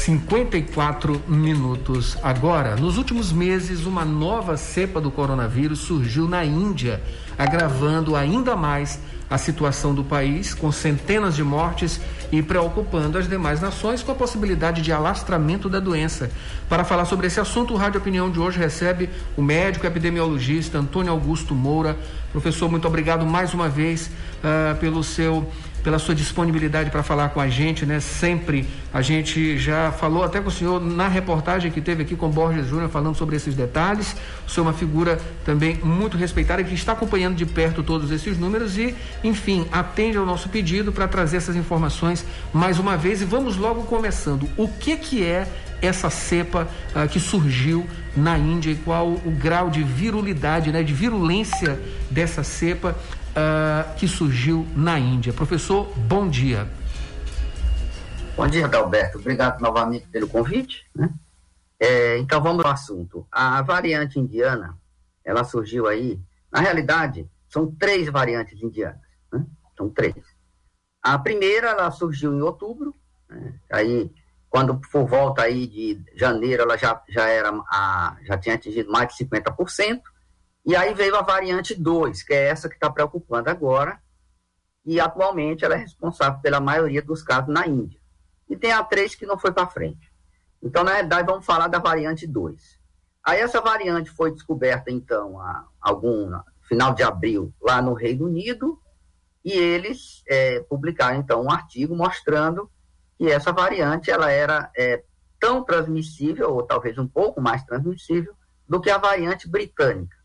54 minutos agora. Nos últimos meses, uma nova cepa do coronavírus surgiu na Índia, agravando ainda mais a situação do país, com centenas de mortes e preocupando as demais nações com a possibilidade de alastramento da doença. Para falar sobre esse assunto, o Rádio Opinião de hoje recebe o médico epidemiologista Antônio Augusto Moura. Professor, muito obrigado mais uma vez uh, pelo seu pela sua disponibilidade para falar com a gente, né? Sempre a gente já falou até com o senhor na reportagem que teve aqui com Borges Júnior falando sobre esses detalhes. O senhor é uma figura também muito respeitada que está acompanhando de perto todos esses números e, enfim, atende ao nosso pedido para trazer essas informações mais uma vez e vamos logo começando. O que que é essa cepa uh, que surgiu na Índia e qual o grau de virulidade, né, de virulência dessa cepa uh, que surgiu na Índia. Professor, bom dia. Bom dia, Adalberto. Obrigado novamente pelo convite. Né? É, então vamos ao assunto. A variante indiana, ela surgiu aí. Na realidade, são três variantes indianas. Né? São três. A primeira, ela surgiu em outubro. Né? Aí, quando for volta aí de janeiro, ela já, já era a, já tinha atingido mais de 50%. E aí veio a variante 2, que é essa que está preocupando agora, e atualmente ela é responsável pela maioria dos casos na Índia. E tem a 3 que não foi para frente. Então, na realidade, vamos falar da variante 2. Aí essa variante foi descoberta, então, a algum final de abril, lá no Reino Unido, e eles é, publicaram, então, um artigo mostrando que essa variante ela era é, tão transmissível, ou talvez um pouco mais transmissível, do que a variante britânica.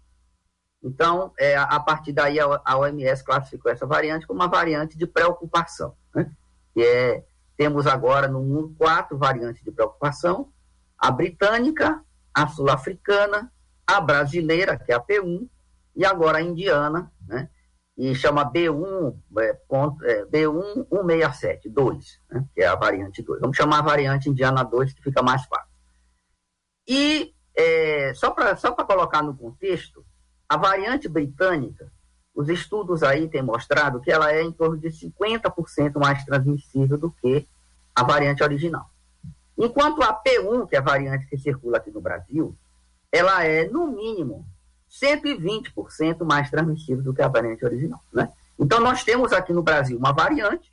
Então, é, a partir daí, a OMS classificou essa variante como uma variante de preocupação. Né? E é, temos agora no mundo quatro variantes de preocupação: a britânica, a sul-africana, a brasileira, que é a P1, e agora a indiana, né? e chama B1, é, ponto, é, B1 167, 2, né? que é a variante 2. Vamos chamar a variante indiana 2, que fica mais fácil. E é, só para só colocar no contexto, a variante britânica, os estudos aí têm mostrado que ela é em torno de 50% mais transmissível do que a variante original. Enquanto a P1, que é a variante que circula aqui no Brasil, ela é, no mínimo, 120% mais transmissível do que a variante original. Né? Então, nós temos aqui no Brasil uma variante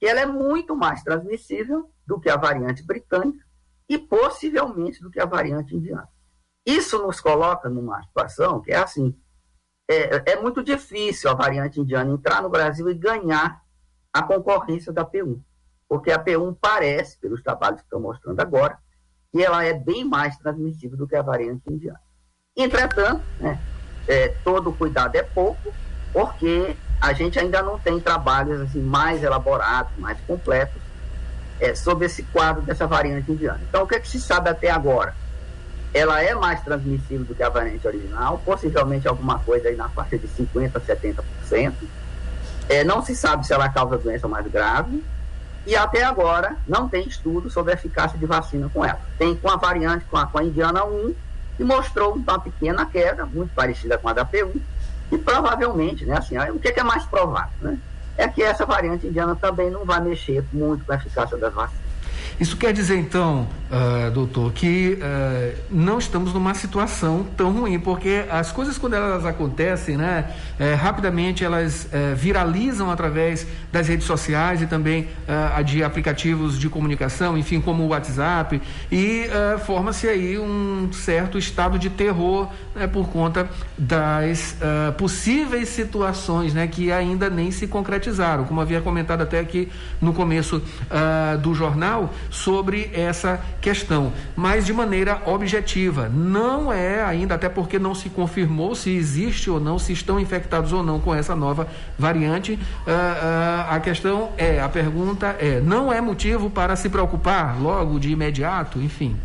que ela é muito mais transmissível do que a variante britânica e possivelmente do que a variante indiana. Isso nos coloca numa situação que é assim: é, é muito difícil a variante indiana entrar no Brasil e ganhar a concorrência da P1, porque a P1 parece, pelos trabalhos que estão mostrando agora, que ela é bem mais transmissível do que a variante indiana. Entretanto, né, é, todo cuidado é pouco, porque a gente ainda não tem trabalhos assim, mais elaborados, mais completos é, sobre esse quadro dessa variante indiana. Então, o que, é que se sabe até agora? Ela é mais transmissível do que a variante original, possivelmente alguma coisa aí na faixa de 50% a 70%. É, não se sabe se ela causa doença mais grave, e até agora não tem estudo sobre a eficácia de vacina com ela. Tem com a variante, com a, com a indiana 1, que mostrou uma pequena queda, muito parecida com a da P1, e provavelmente, né, assim, o que é, que é mais provável, né? É que essa variante indiana também não vai mexer muito com a eficácia das vacinas. Isso quer dizer, então, uh, doutor, que uh, não estamos numa situação tão ruim, porque as coisas, quando elas acontecem, né, uh, rapidamente elas eh, viralizam através das redes sociais e também de aplicativos de comunicação, enfim, como o WhatsApp, e forma-se aí um certo estado de terror né, por conta das possíveis situações né, que ainda nem se concretizaram. Como havia comentado até aqui no começo do jornal, sobre essa questão, mas de maneira objetiva. Não é ainda, até porque não se confirmou se existe ou não, se estão infectados ou não com essa nova variante. Uh, uh, a questão é, a pergunta é, não é motivo para se preocupar logo de imediato, enfim?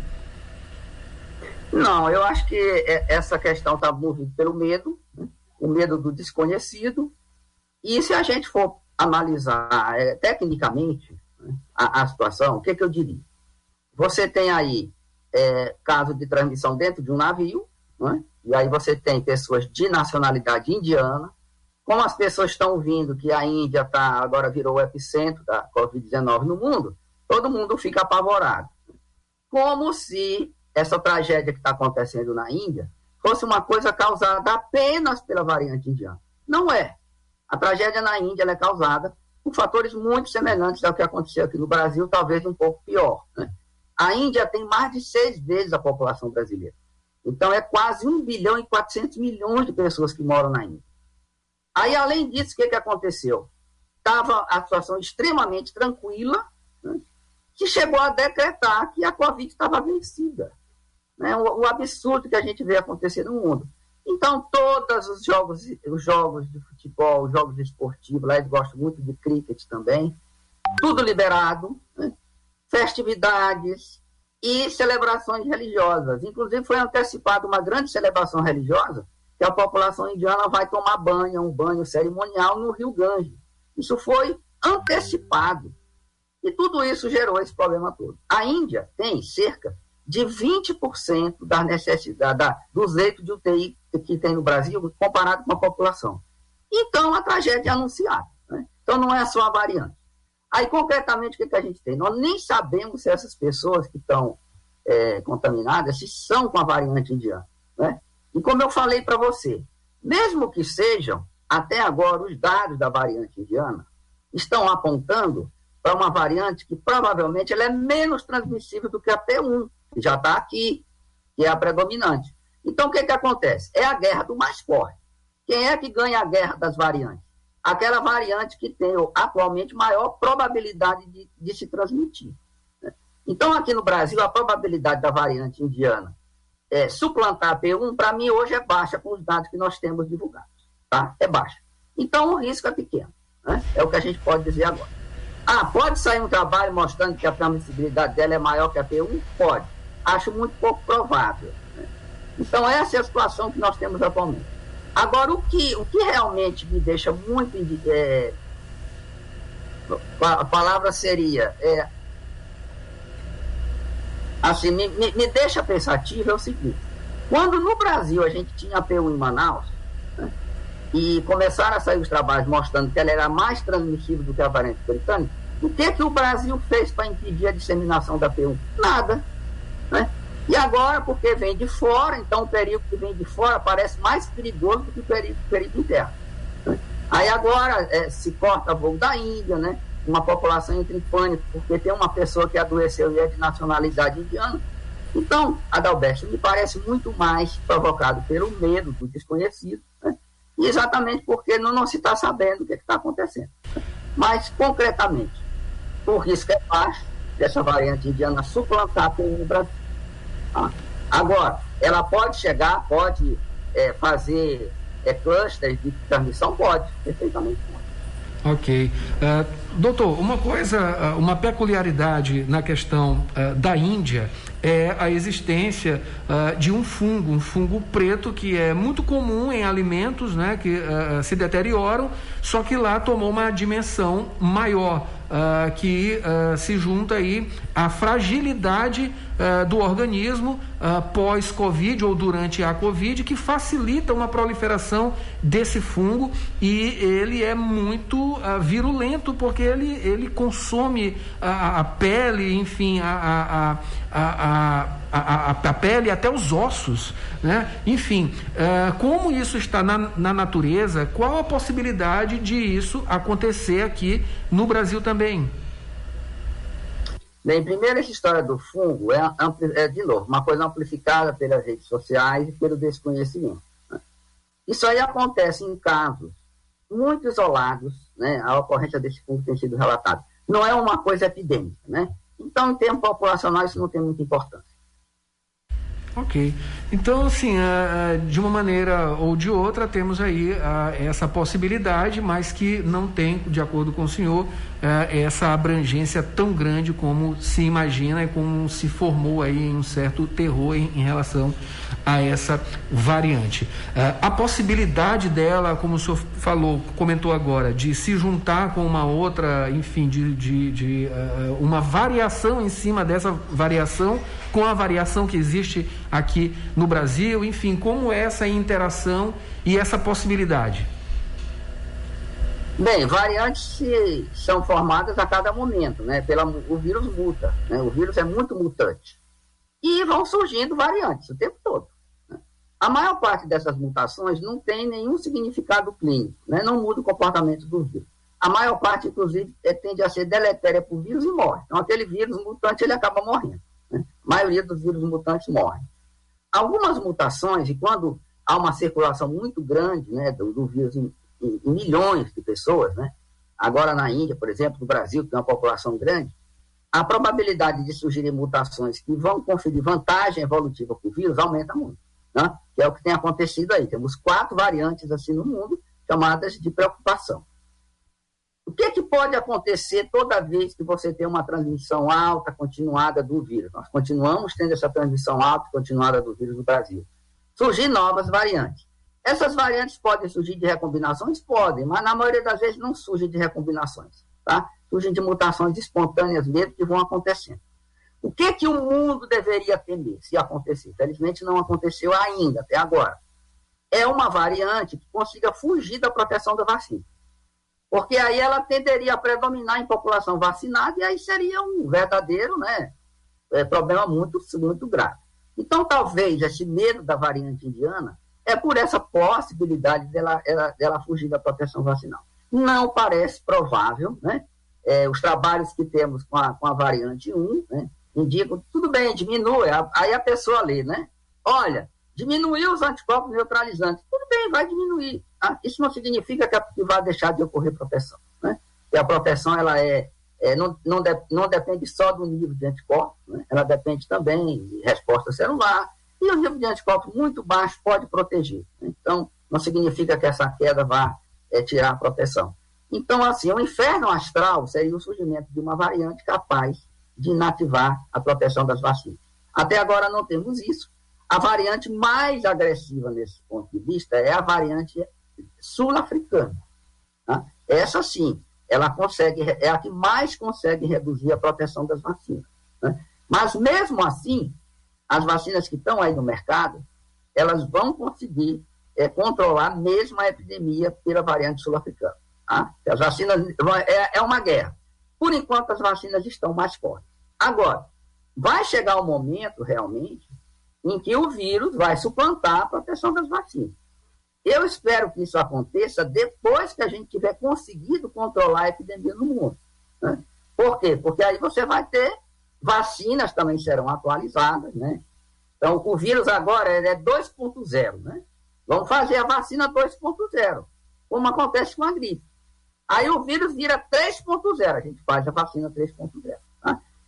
Não, eu acho que é, essa questão está movida pelo medo, né? o medo do desconhecido, e se a gente for analisar é, tecnicamente a, a, situação, o que, que eu diria? Você tem aí é, caso de transmissão dentro de um navio, né? e aí você tem pessoas de nacionalidade indiana, como as pessoas estão vindo que a Índia tá, agora virou o epicentro da Covid-19 no mundo, todo mundo fica apavorado. Como se essa tragédia que está acontecendo na Índia fosse uma coisa causada apenas pela variante indiana. Não é. A tragédia na Índia é causada por fatores muito semelhantes ao que aconteceu aqui no Brasil, talvez um pouco pior. Né? A Índia tem mais de seis vezes a população brasileira. Então, é quase 1 bilhão e 400 milhões de pessoas que moram na Índia. Aí, além disso, o que, que aconteceu? Estava a situação extremamente tranquila, né? que chegou a decretar que a Covid estava vencida. Né? O, o, absurdo que a gente vê acontecer no mundo. Então, todos os jogos, os jogos de futebol, os jogos esportivos, lá eles gostam muito de cricket também, tudo liberado, né? festividades e celebrações religiosas. Inclusive, foi antecipada uma grande celebração religiosa que a população indiana vai tomar banho, um banho cerimonial no Rio Ganges. Isso foi antecipado. E tudo isso gerou esse problema todo. A Índia tem cerca de 20% da necessidade da, dos leitos de UTI que tem no Brasil comparado com a população. Então, a tragédia é anunciada. Né? Então, não é só a variante. Aí, concretamente, o que, que a gente tem? Nós nem sabemos se essas pessoas que estão é, contaminadas se são com a variante indiana. Né? E como eu falei para você, mesmo que sejam, até agora, os dados da variante indiana estão apontando para uma variante que provavelmente ela é menos transmissível do que a P1, que já está aqui, que é a predominante. Então, o que, que acontece? É a guerra do mais forte. Quem é que ganha a guerra das variantes? aquela variante que tem atualmente maior probabilidade de, de se transmitir. Né? Então, aqui no Brasil, a probabilidade da variante indiana é, suplantar a P1, para mim, hoje é baixa com os dados que nós temos divulgados. Tá? É baixa. Então, o risco é pequeno. Né? É o que a gente pode dizer agora. Ah, pode sair um trabalho mostrando que a transmissibilidade dela é maior que a P1? Pode. Acho muito pouco provável. Então, essa é a situação que nós temos atualmente. Agora, o que, o que realmente me deixa muito. É, a palavra seria. É, assim, me, me, deixa pensativo é o seguinte: quando no Brasil a gente tinha a PU em Manaus, né, e começaram a sair os trabalhos mostrando que ela era mais transmissível do que a variante britânica, o que, que o Brasil fez para impedir a disseminação da P1? Nada. Né? E agora, porque vem de fora, então o perigo que vem de fora parece mais perigoso do que o perigo, perigo interno. Aí agora é, se corta voo da Índia, né? Uma população entra em pânico porque tem uma pessoa que adoeceu e é de nacionalidade indiana. Então, Adalberto, me parece muito mais provocado pelo medo do desconhecido, né? exatamente porque não, não se está sabendo o que é está acontecendo. Mas, concretamente, o risco é baixo dessa variante indiana suplantar pelo Brasil. Ah, agora, ela pode chegar, pode é, fazer é, clusters de transmissão? Pode, perfeitamente pode. Ok. Uh, doutor, uma coisa, uma peculiaridade na questão uh, da Índia é a existência uh, de um fungo, um fungo preto que é muito comum em alimentos né, que uh, se deterioram, só que lá tomou uma dimensão maior. Uh, que uh, se junta aí à fragilidade uh, do organismo pós-Covid ou durante a Covid, que facilita uma proliferação desse fungo. E ele é muito virulento porque ele, ele consome a, a pele, enfim, a, a, a, a, a, pele e até os ossos. Né? Enfim, como isso está na, na natureza, qual a possibilidade de isso acontecer aqui no Brasil também? também? Bem, primeiro essa história do fungo é, é, de novo, uma coisa amplificada pelas redes sociais e pelo desconhecimento. Né? Isso aí acontece em casos muito isolados, né? A ocorrência desse fungo tem sido relatada. Não é uma coisa epidêmica, né? Então, em termos populacionais, isso não tem muita importância. Ok. Então, assim, de uma maneira ou de outra, temos aí essa possibilidade, mas que não tem, de acordo com o senhor, essa abrangência tão grande como se imagina e como se formou aí um certo terror em, relação a essa variante. A possibilidade dela, como o senhor falou, comentou agora, de se juntar com uma outra, enfim, de, de, de uma variação em cima dessa variação, com a variação que existe aqui no Brasil, enfim, como essa interação e essa possibilidade? Bem, variantes são formadas a cada momento, né? Pela, o vírus muta, né? O vírus é muito mutante. E vão surgindo variantes o tempo todo. A maior parte dessas mutações não tem nenhum significado clínico, né? Não muda o comportamento do vírus. A maior parte, inclusive, é, tende a ser deletéria para o vírus e morre. Então, aquele vírus mutante, ele acaba morrendo. Né? A maioria dos vírus mutantes morrem. Algumas mutações, e quando há uma circulação muito grande né, do, do vírus em, em, em, milhões de pessoas, né, agora na Índia, por exemplo, no Brasil, que tem uma população grande, a probabilidade de surgirem mutações que vão conferir vantagem evolutiva para o vírus aumenta muito. Né? Que é o que tem acontecido aí. Temos quatro variantes assim no mundo, chamadas de preocupação. O que, que pode acontecer toda vez que você tem uma transmissão alta, continuada do vírus? Nós continuamos tendo essa transmissão alta, continuada do vírus no Brasil. Surgir novas variantes. Essas variantes podem surgir de recombinações? Podem, mas na maioria das vezes não surgem de recombinações. Tá? Surgem de mutações espontâneas mesmo que vão acontecendo. O que, que o mundo deveria temer se acontecer? Felizmente não aconteceu ainda, até agora. É uma variante que consiga fugir da proteção da vacina porque aí ela tenderia a predominar em população vacinada e aí seria um verdadeiro né, é, problema muito, muito grave. Então, talvez esse medo da variante indiana é por essa possibilidade dela, ela, dela fugir da proteção vacinal. Não parece provável, né? É, os trabalhos que temos com a, com a variante 1 né, indicam, tudo bem, diminui, aí a pessoa lê, né? Olha, diminuiu os anticorpos neutralizantes. Tudo bem, vai diminuir. Tá? Isso não significa que vai deixar de ocorrer proteção. Né? E a proteção ela é, é não, não, de, não, depende só do nível de anticorpos, né? ela depende também de resposta celular. E o nível de anticorpos muito baixo pode proteger. Então, não significa que essa queda vá é, tirar a proteção. Então, assim, o inferno astral seria o surgimento de uma variante capaz de inativar a proteção das vacinas. Até agora não temos isso. A variante mais agressiva nesse ponto de vista é a variante sul-africana. Tá? Essa sim, ela consegue, é a que mais consegue reduzir a proteção das vacinas. Né? Mas mesmo assim, as vacinas que estão aí no mercado, elas vão conseguir é, controlar mesmo a epidemia pela variante sul-africana. Tá? As vacinas é, é uma guerra. Por enquanto, as vacinas estão mais fortes. Agora, vai chegar o um momento realmente em que o vírus vai suplantar a proteção das vacinas. Eu espero que isso aconteça depois que a gente tiver conseguido controlar a epidemia no mundo. Né? Por quê? Porque aí você vai ter vacinas também serão atualizadas, né? Então, o vírus agora é 2.0, né? Vamos fazer a vacina 2.0, como acontece com a gripe. Aí o vírus vira 3.0, a gente faz a vacina 3.0.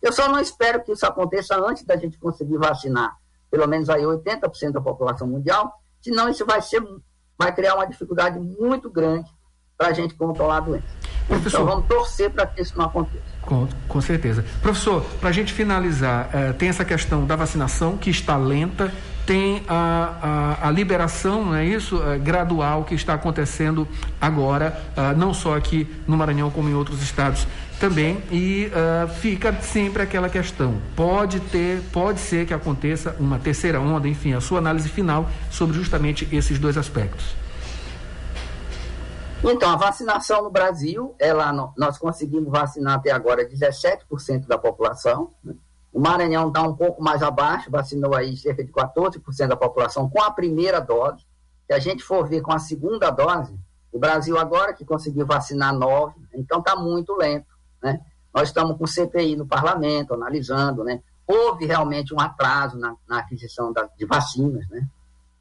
Eu só não espero que isso aconteça antes da gente conseguir vacinar pelo menos aí 80% da população mundial, senão isso vai ser, vai criar uma dificuldade muito grande para a gente controlar a doença. Professor, então vamos torcer para que isso não aconteça. Com, com certeza. Professor, para a gente finalizar, eh, tem essa questão da vacinação que está lenta, tem a, a, a liberação, não é isso, eh, gradual que está acontecendo agora, uh, não só aqui no Maranhão como em outros estados também e uh, fica sempre aquela questão pode ter pode ser que aconteça uma terceira onda enfim a sua análise final sobre justamente esses dois aspectos então a vacinação no Brasil ela nós conseguimos vacinar até agora 17% da população né? O Maranhão está um pouco mais abaixo vacinou aí cerca de 14% da população com a primeira dose se a gente for ver com a segunda dose o Brasil agora que conseguiu vacinar nove então está muito lento né? Nós estamos com CPI no parlamento, analisando. Né? Houve realmente um atraso na, na aquisição da, de vacinas, né?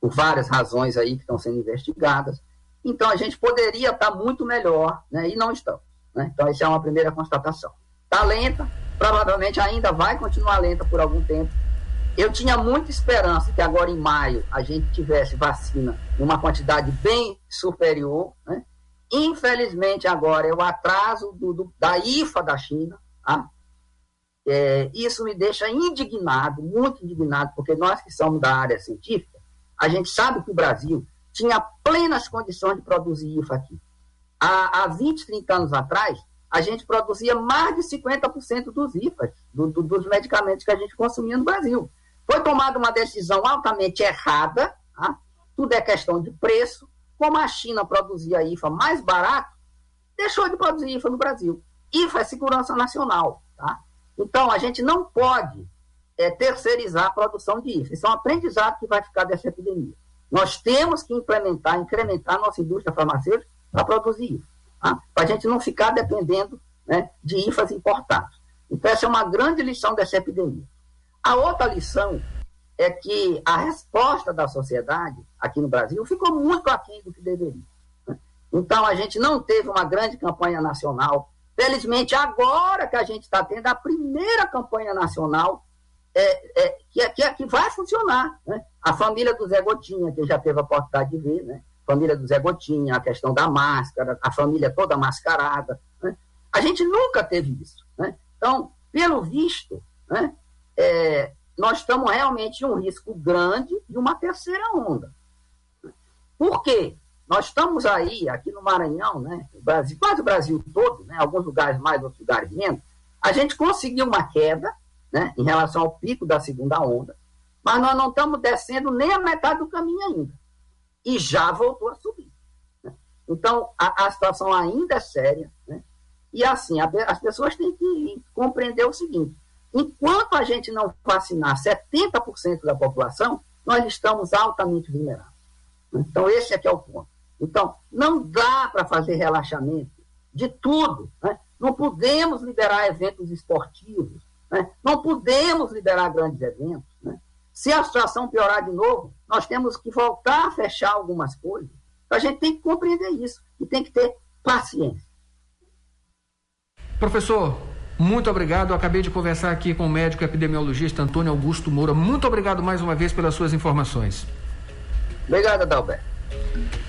por várias razões aí que estão sendo investigadas. Então, a gente poderia estar muito melhor né? e não estamos. Né? Então, essa é uma primeira constatação. Está lenta, provavelmente ainda vai continuar lenta por algum tempo, Eu tinha muita esperança que agora em maio a gente tivesse vacina em uma quantidade bem superior. Né? Infelizmente, agora é o atraso do, do, da IFA da China. Tá? É, isso me deixa indignado, muito indignado, porque nós que somos da área científica, a gente sabe que o Brasil tinha plenas condições de produzir IFA aqui. Há, há 20, 30 anos atrás, a gente produzia mais de 50% dos IFAs, do, do, dos medicamentos que a gente consumia no Brasil. Foi tomada uma decisão altamente errada, tá? tudo é questão de preço. Como a China produzia IFA mais barato, deixou de produzir IFA no Brasil. IFA é segurança nacional. Tá? Então, a gente não pode é, terceirizar a produção de IFA. Isso é um aprendizado que vai ficar dessa epidemia. Nós temos que implementar, incrementar nossa indústria farmacêutica para produzir IFA. Tá? Para a gente não ficar dependendo né, de IFAs importados. Então, essa é uma grande lição dessa epidemia. A outra lição é que a resposta da sociedade aqui no Brasil ficou muito aquém do que deveria. Né? Então, a gente não teve uma grande campanha nacional. Felizmente, agora que a gente está tendo a primeira campanha nacional é, é, que, é, que, é, que, vai funcionar. Né? A família do Zé Gotinha, que já teve a oportunidade de ver, né? Família do Zé Gotinha, a questão da máscara, a família toda mascarada. Né? A gente nunca teve isso. Né? Então, pelo visto, né? é, nós estamos realmente em um risco grande de uma terceira onda. Por quê? Nós estamos aí, aqui no Maranhão, né, Brasil, quase o Brasil todo, né, alguns lugares mais, outros lugares menos, a gente conseguiu uma queda né, em relação ao pico da segunda onda, mas nós não estamos descendo nem a metade do caminho ainda. E já voltou a subir. Né? Então, a, a, situação ainda é séria. Né? E assim, a, as pessoas têm que compreender o seguinte: Enquanto a gente não vacinar 70% da população, nós estamos altamente vulneráveis. Então, esse é que é o ponto. Então, não dá para fazer relaxamento de tudo. Né? Não podemos liberar eventos esportivos, né? não podemos liberar grandes eventos. Se a situação piorar de novo, nós temos que voltar a fechar algumas coisas. Então, a gente tem que compreender isso e tem que ter paciência. Professor, muito obrigado. Eu acabei de conversar aqui com o médico epidemiologista Antônio Augusto Moura. Muito obrigado mais uma vez pelas suas informações. Obrigado, Adalberto.